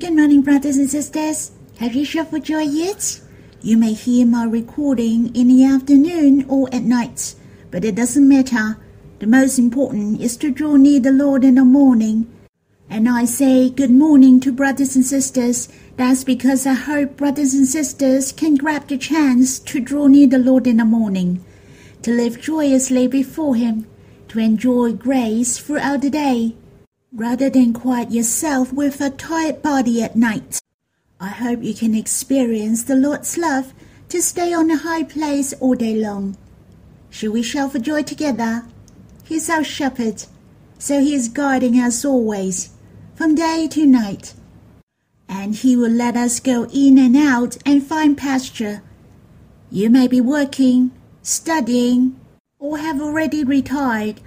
Good morning, brothers and sisters. Have you for joy yet? You may hear my recording in the afternoon or at night, but it doesn't matter. The most important is to draw near the Lord in the morning. And I say good morning to brothers and sisters. That's because I hope brothers and sisters can grab the chance to draw near the Lord in the morning, to live joyously before Him, to enjoy grace throughout the day, rather than quiet yourself with a tired body at night. I hope you can experience the Lord's love to stay on a high place all day long. Shall we shout for joy together? He's our shepherd, so he is guiding us always, from day to night. And he will let us go in and out and find pasture. You may be working, studying, or have already retired.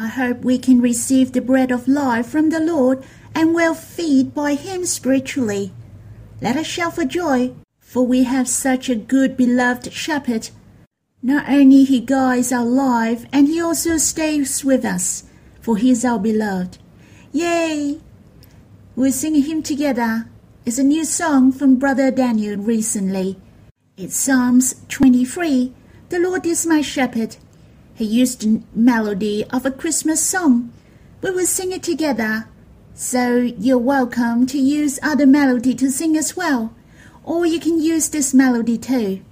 I hope we can receive the bread of life from the Lord and well feed by him spiritually. Let us shout for joy, for we have such a good beloved shepherd. Not only he guides our life, and he also stays with us, for he is our beloved. Yay! We'll sing a hymn together. It's a new song from Brother Daniel recently. It's Psalms 23. The Lord is my shepherd. He used the melody of a Christmas song. We will sing it together. So you're welcome to use other melody to sing as well, or you can use this melody too.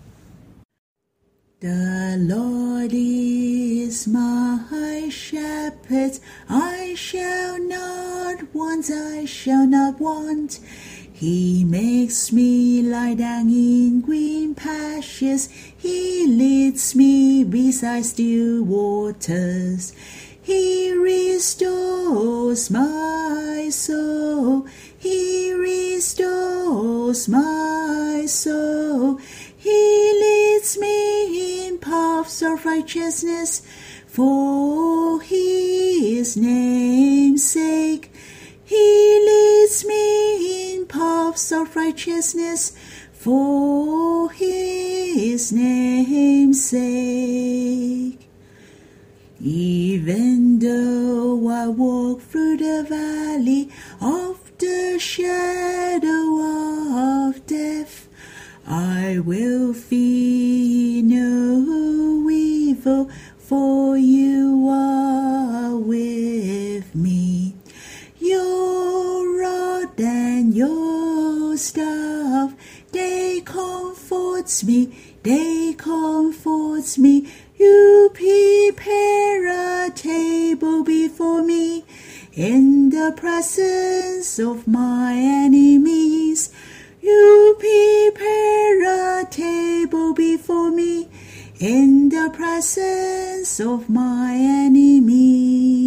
The Lord is my shepherd, I shall not want, I shall not want. He makes me lie down in green pastures, He leads me beside still waters. He restores my soul. He restores my soul. He leads me in paths of righteousness for his name's sake. He leads me of righteousness for his name's sake. Even though I walk through the valley of the shadow of death, I will fear no evil, for you are with me. Your rod and your staff, they comforts me, they comforts me. You prepare a table before me in the presence of my enemies. You prepare a table before me in the presence of my enemies.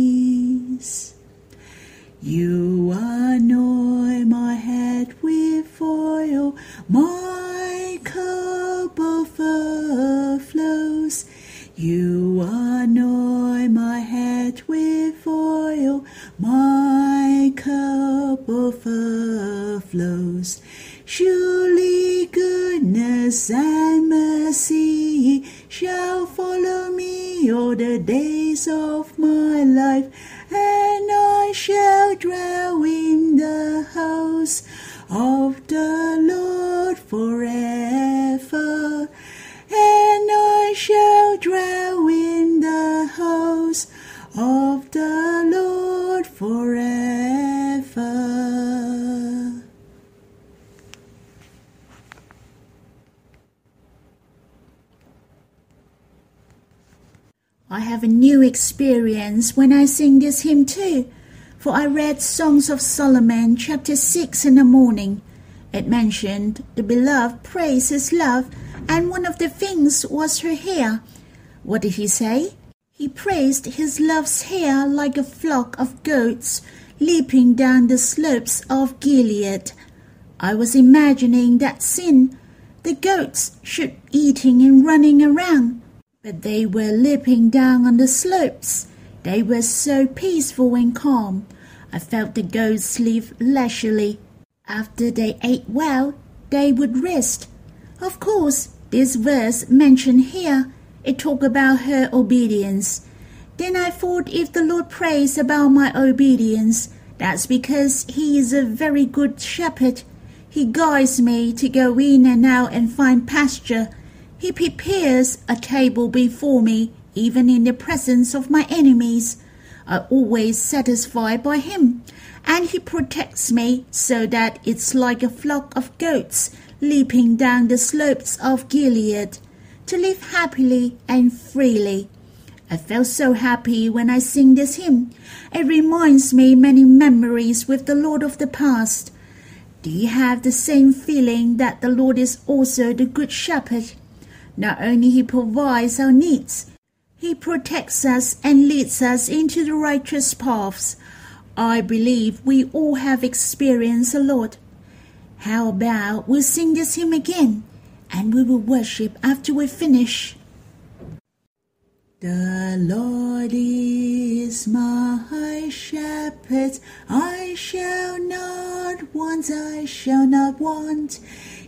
You anoint my head with oil, my cup overflows. You anoint my head with oil, my cup overflows. Surely goodness and mercy shall follow me all the days of my life, and I shall dwell of the Lord forever and I shall dwell in the house of the Lord forever. I have a new experience when I sing this hymn too, for I read Songs of Solomon chapter 6 in the morning. It mentioned the beloved praised his love, and one of the things was her hair. What did he say? He praised his love's hair like a flock of goats leaping down the slopes of Gilead. I was imagining that scene. The goats should eating and running around, but they were leaping down on the slopes. They were so peaceful and calm. I felt the goats sleep leisurely. After they ate well, they would rest. Of course, this verse mentioned here, it talk about her obedience. Then I thought if the Lord prays about my obedience, That's because he is a very good shepherd. He guides me to go in and out and find pasture. He prepares a table before me, even in the presence of my enemies. I always satisfied by him, and he protects me so that it's like a flock of goats leaping down the slopes of Gilead to live happily and freely. I felt so happy when I sing this hymn. It reminds me many memories with the Lord of the past. Do you have the same feeling that the Lord is also the Good Shepherd? Not only He provides our needs, He protects us and leads us into the righteous paths. I believe we all have experienced the Lord. How about we sing this hymn again and we will worship after we finish? The Lord is my shepherd, I shall not want, I shall not want.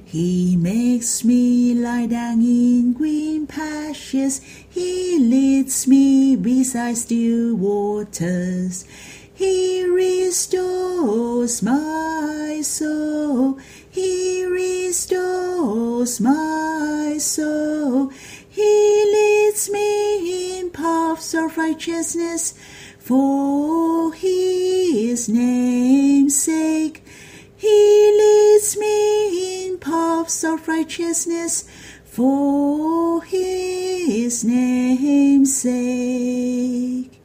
He makes me lie down in green pastures, He leads me beside still waters. He restores my soul, He restores my soul. He leads me in paths of righteousness for his name's sake. He leads me in paths of righteousness for his name's sake.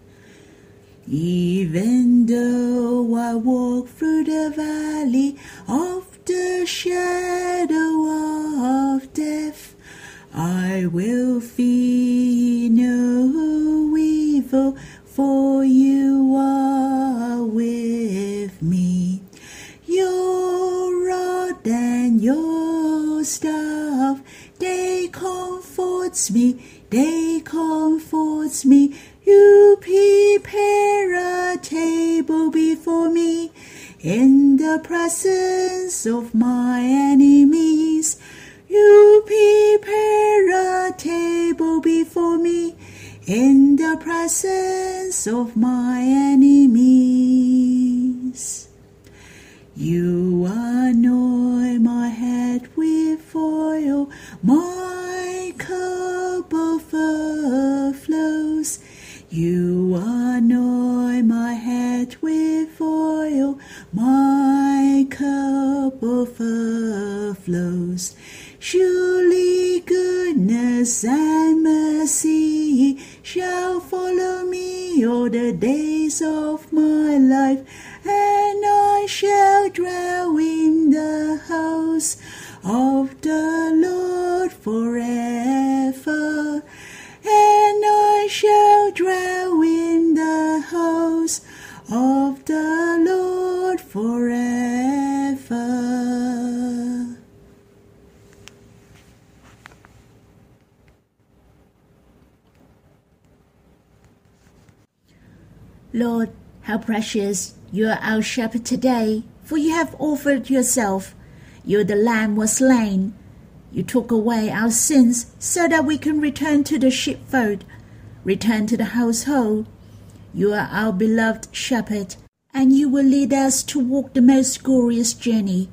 Even though I walk through the valley of the shadow of death, I will fear no evil, for you are with me. Your rod and your staff, they comforts me, they comforts me. You prepare a table before me in the presence of my enemies. You prepare a table before me in the presence of my enemies. All the days of my life, and I shall dwell in the house of the Lord forever. And I shall dwell in the house of the Lord forever. Lord, how precious you are our shepherd today, for you have offered yourself. You, the Lamb, was slain. You took away our sins so that we can return to the sheepfold, return to the household. You are our beloved shepherd, and you will lead us to walk the most glorious journey.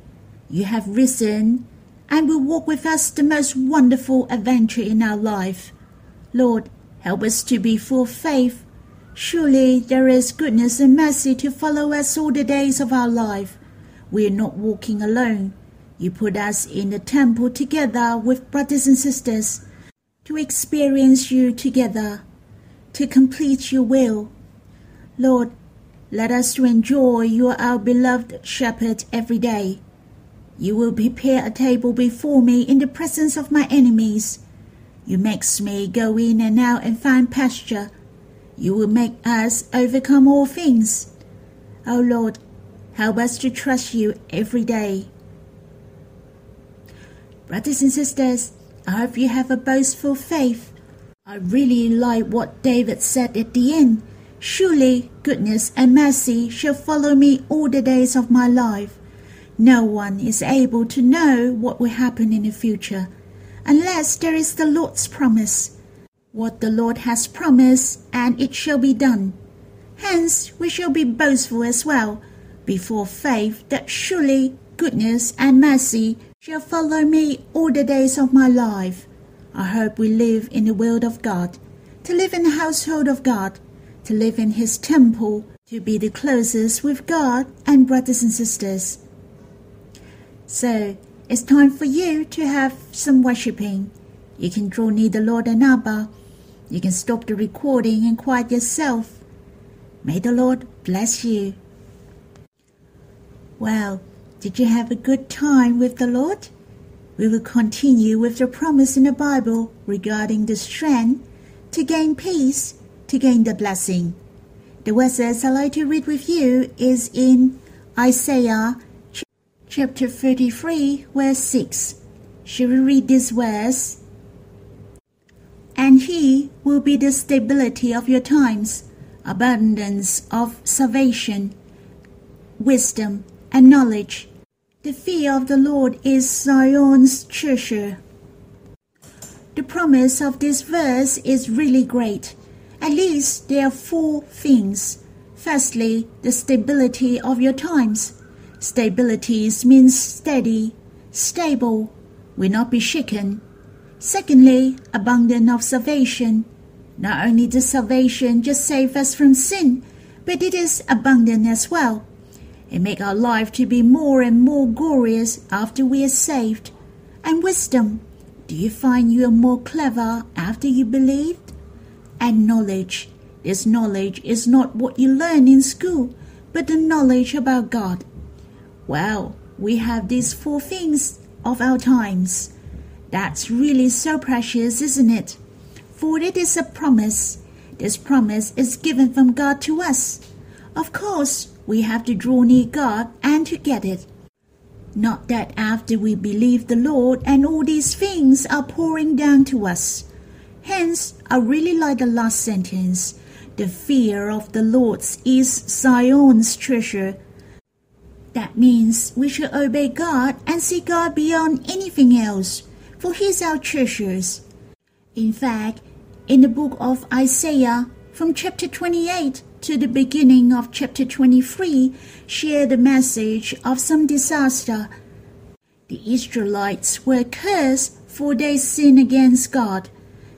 You have risen and will walk with us the most wonderful adventure in our life. Lord, help us to be full of faith. Surely there is goodness and mercy to follow us all the days of our life. We are not walking alone. You put us in the temple together with brothers and sisters to experience you together, to complete your will. Lord, let us to enjoy you are our beloved shepherd every day. You will prepare a table before me in the presence of my enemies. You makes me go in and out and find pasture. You will make us overcome all things. O oh Lord, help us to trust you every day. Brothers and sisters, I hope you have a boastful faith. I really like what David said at the end. Surely goodness and mercy shall follow me all the days of my life. No one is able to know what will happen in the future unless there is the Lord's promise. What the Lord has promised, and it shall be done. Hence we shall be boastful as well, before faith that surely goodness and mercy shall follow me all the days of my life. I hope we live in the will of God, to live in the household of God, to live in His temple, to be the closest with God and brothers and sisters. So, it's time for you to have some worshipping. You can draw near the Lord and Abba. You can stop the recording and quiet yourself. May the Lord bless you. Well, did you have a good time with the Lord? We will continue with the promise in the Bible regarding the strength to gain peace, to gain the blessing. The verses I'd like to read with you is in Isaiah chapter 33, verse 6. Shall we read this verse? And he will be the stability of your times, abundance of salvation, wisdom, and knowledge. The fear of the Lord is Zion's treasure. The promise of this verse is really great. At least there are four things. Firstly, the stability of your times. Stability means steady, stable, will not be shaken. Secondly, abundance of salvation. Not only does salvation just save us from sin, but it is abundant as well. It makes our life to be more and more glorious after we are saved. And wisdom. Do you find you are more clever after you believed? and knowledge. This knowledge is not what you learn in school, but the knowledge about God. Well, we have these four things of our times. That's really so precious, isn't it? For it is a promise. This promise is given from God to us. Of course, we have to draw near God and to get it. Not that after we believe the Lord and all these things are pouring down to us. Hence, I really like the last sentence. The fear of the Lord is Zion's treasure. That means we should obey God and see God beyond anything else, for our treasures. In fact, in the book of Isaiah, from chapter 28 to the beginning of chapter 23, share the message of some disaster. The Israelites were cursed for their sin against God.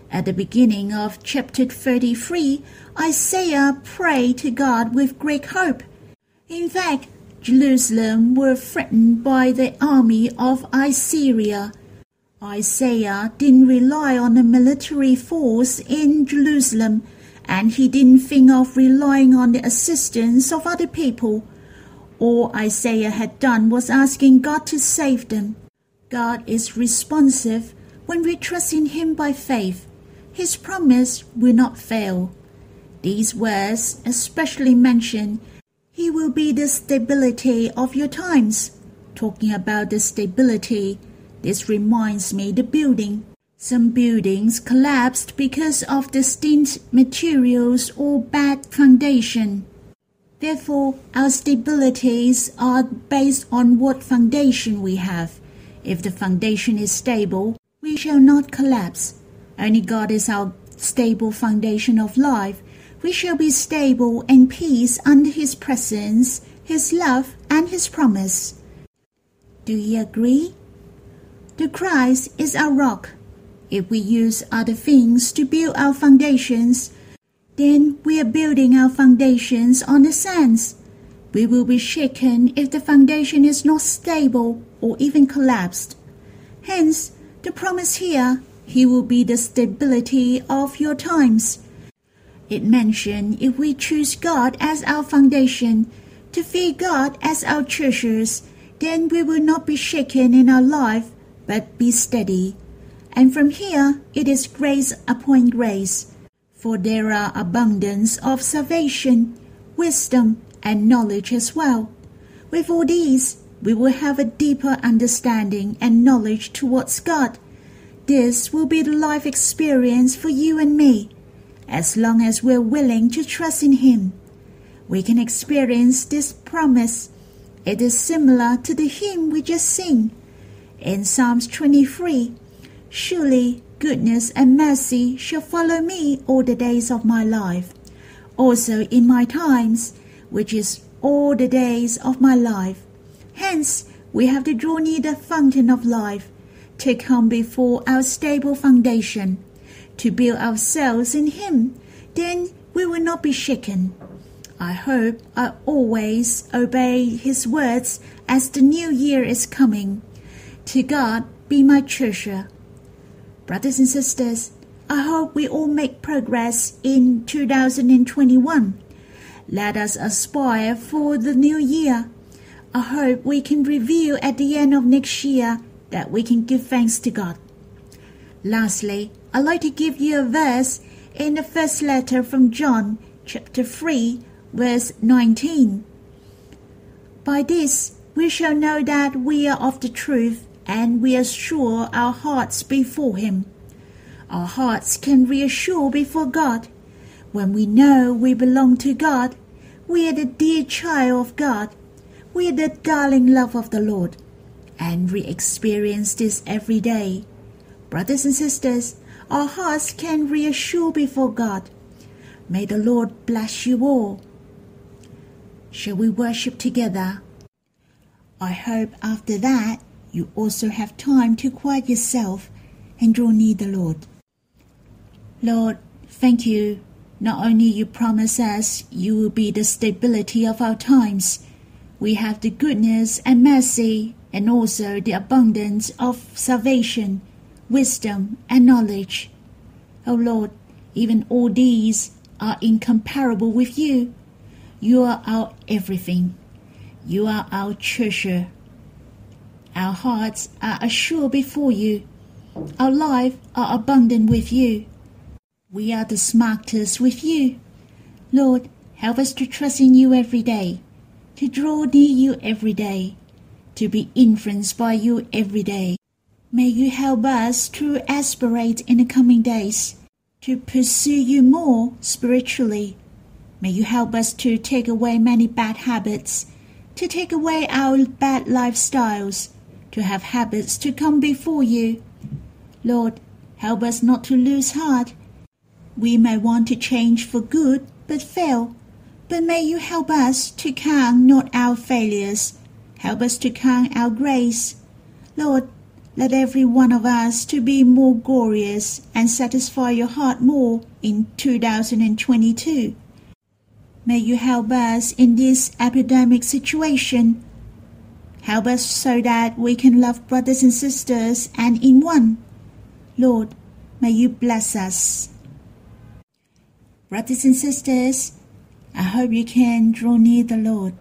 At the beginning of chapter 33, Isaiah prayed to God with great hope. In fact, Jerusalem were threatened by the army of Assyria. Isaiah didn't rely on the military force in Jerusalem, and he didn't think of relying on the assistance of other people. All Isaiah had done was asking God to save them. God is responsive when we trust in Him by faith. His promise will not fail. These words especially mention He will be the stability of your times. Talking about the stability, this reminds me the building. Some buildings collapsed because of the stint materials or bad foundation. Therefore, our stabilities are based on what foundation we have. If the foundation is stable, we shall not collapse. Only God is our stable foundation of life. We shall be stable and peace under His presence, His love, and His promise. Do you agree? The Christ is our rock. If we use other things to build our foundations, then we are building our foundations on the sands. We will be shaken if the foundation is not stable or even collapsed. Hence, the promise here he will be the stability of your times. It mentioned if we choose God as our foundation, to fear God as our treasures, then we will not be shaken in our life, but be steady. And from here it is grace upon grace. For there are abundance of salvation, wisdom, and knowledge as well. With all these, we will have a deeper understanding and knowledge towards God this will be the life experience for you and me. As long as we're willing to trust in Him, we can experience this promise. It is similar to the hymn we just sing in Psalms 23 Surely goodness and mercy shall follow me all the days of my life. Also in my times, which is all the days of my life. Hence, we have to draw near the fountain of life, to come before our stable foundation, to build ourselves in Him. Then we will not be shaken. I hope I always obey His words as the new year is coming. To God be my treasure. Brothers and sisters, I hope we all make progress in 2021. Let us aspire for the new year. I hope we can review at the end of next year that we can give thanks to God. Lastly, I'd like to give you a verse in the first letter from John, chapter 3, verse 19. By this we shall know that we are of the truth, and we assure our hearts before Him. Our hearts can reassure before God. When we know we belong to God, we are the dear child of God, we are the darling love of the Lord, and we experience this every day. Brothers and sisters, our hearts can reassure before God. May the Lord bless you all. Shall we worship together? I hope after that you also have time to quiet yourself and draw near the Lord. Lord, thank you. Not only you promise us you will be the stability of our times, we have the goodness and mercy and also the abundance of salvation, wisdom and knowledge. O oh Lord, even all these are incomparable with you. You are our everything. You are our treasure. Our hearts are assured before you. Our life are abundant with you. We are the smartest with you. Lord, help us to trust in you every day, to draw near you every day, to be influenced by you every day. May you help us to aspirate in the coming days, to pursue you more spiritually May you help us to take away many bad habits, to take away our bad lifestyles, to have habits to come before you. Lord, help us not to lose heart. We may want to change for good, but fail. But may you help us to count not our failures. Help us to count our grace. Lord, let every one of us to be more glorious and satisfy your heart more in 2022. May you help us in this epidemic situation. Help us so that we can love brothers and sisters and in one. Lord, may you bless us. Brothers and sisters, I hope you can draw near the Lord.